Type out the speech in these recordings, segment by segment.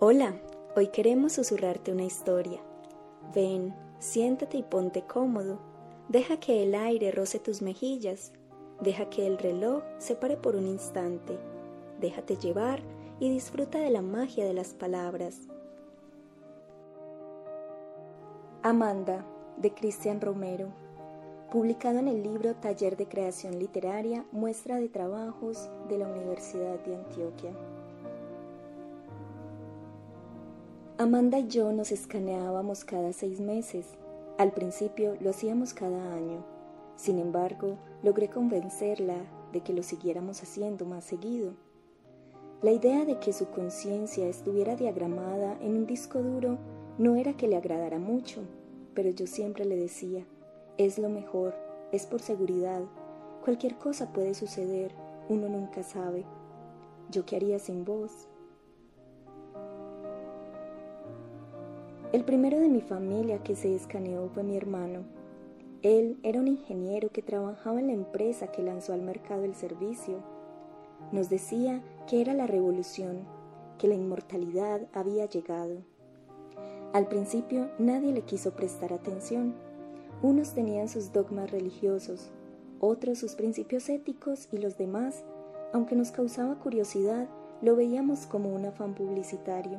Hola, hoy queremos susurrarte una historia. Ven, siéntate y ponte cómodo. Deja que el aire roce tus mejillas. Deja que el reloj se pare por un instante. Déjate llevar y disfruta de la magia de las palabras. Amanda, de Cristian Romero. Publicado en el libro Taller de Creación Literaria, muestra de trabajos de la Universidad de Antioquia. Amanda y yo nos escaneábamos cada seis meses. Al principio lo hacíamos cada año. Sin embargo, logré convencerla de que lo siguiéramos haciendo más seguido. La idea de que su conciencia estuviera diagramada en un disco duro no era que le agradara mucho, pero yo siempre le decía, es lo mejor, es por seguridad, cualquier cosa puede suceder, uno nunca sabe. ¿Yo qué haría sin vos? El primero de mi familia que se escaneó fue mi hermano. Él era un ingeniero que trabajaba en la empresa que lanzó al mercado el servicio. Nos decía que era la revolución, que la inmortalidad había llegado. Al principio nadie le quiso prestar atención. Unos tenían sus dogmas religiosos, otros sus principios éticos y los demás, aunque nos causaba curiosidad, lo veíamos como un afán publicitario.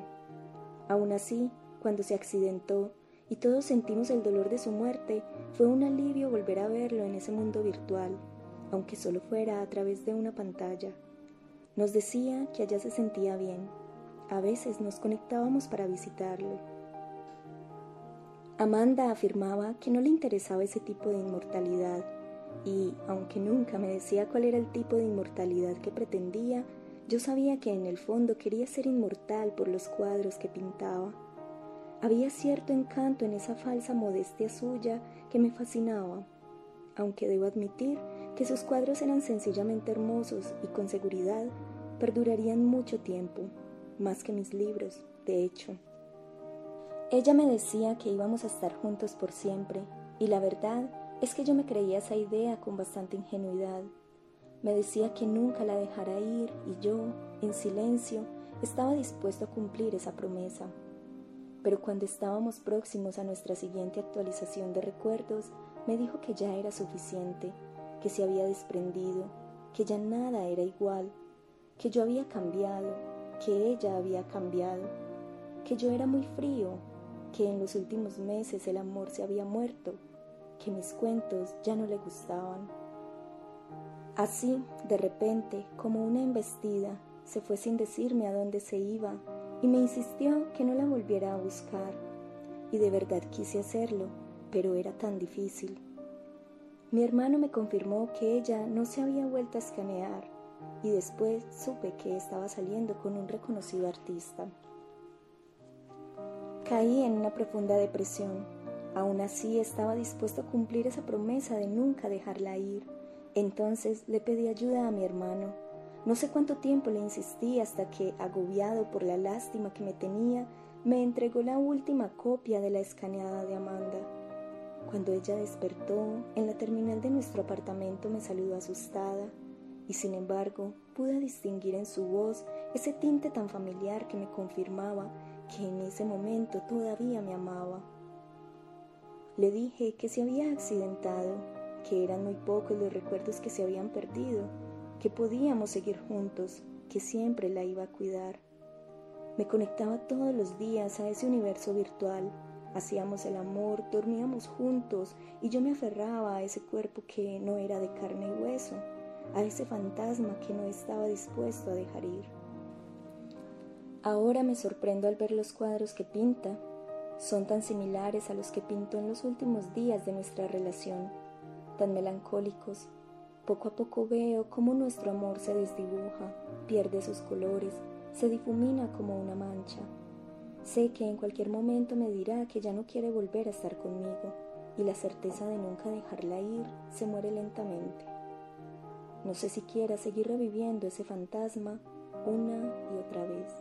Aún así, cuando se accidentó y todos sentimos el dolor de su muerte, fue un alivio volver a verlo en ese mundo virtual, aunque solo fuera a través de una pantalla. Nos decía que allá se sentía bien. A veces nos conectábamos para visitarlo. Amanda afirmaba que no le interesaba ese tipo de inmortalidad y, aunque nunca me decía cuál era el tipo de inmortalidad que pretendía, yo sabía que en el fondo quería ser inmortal por los cuadros que pintaba. Había cierto encanto en esa falsa modestia suya que me fascinaba, aunque debo admitir que sus cuadros eran sencillamente hermosos y con seguridad perdurarían mucho tiempo, más que mis libros, de hecho. Ella me decía que íbamos a estar juntos por siempre, y la verdad es que yo me creía esa idea con bastante ingenuidad. Me decía que nunca la dejara ir y yo, en silencio, estaba dispuesto a cumplir esa promesa pero cuando estábamos próximos a nuestra siguiente actualización de recuerdos, me dijo que ya era suficiente, que se había desprendido, que ya nada era igual, que yo había cambiado, que ella había cambiado, que yo era muy frío, que en los últimos meses el amor se había muerto, que mis cuentos ya no le gustaban. Así, de repente, como una embestida, se fue sin decirme a dónde se iba y me insistió que no la volviera a buscar. Y de verdad quise hacerlo, pero era tan difícil. Mi hermano me confirmó que ella no se había vuelto a escanear y después supe que estaba saliendo con un reconocido artista. Caí en una profunda depresión. Aún así estaba dispuesto a cumplir esa promesa de nunca dejarla ir. Entonces le pedí ayuda a mi hermano no sé cuánto tiempo le insistí hasta que, agobiado por la lástima que me tenía, me entregó la última copia de la escaneada de Amanda. Cuando ella despertó, en la terminal de nuestro apartamento me saludó asustada, y sin embargo pude distinguir en su voz ese tinte tan familiar que me confirmaba que en ese momento todavía me amaba. Le dije que se había accidentado, que eran muy pocos los recuerdos que se habían perdido, que podíamos seguir juntos, que siempre la iba a cuidar. Me conectaba todos los días a ese universo virtual. Hacíamos el amor, dormíamos juntos y yo me aferraba a ese cuerpo que no era de carne y hueso, a ese fantasma que no estaba dispuesto a dejar ir. Ahora me sorprendo al ver los cuadros que pinta. Son tan similares a los que pintó en los últimos días de nuestra relación, tan melancólicos, poco a poco veo cómo nuestro amor se desdibuja, pierde sus colores, se difumina como una mancha. Sé que en cualquier momento me dirá que ya no quiere volver a estar conmigo y la certeza de nunca dejarla ir se muere lentamente. No sé si quiera seguir reviviendo ese fantasma una y otra vez.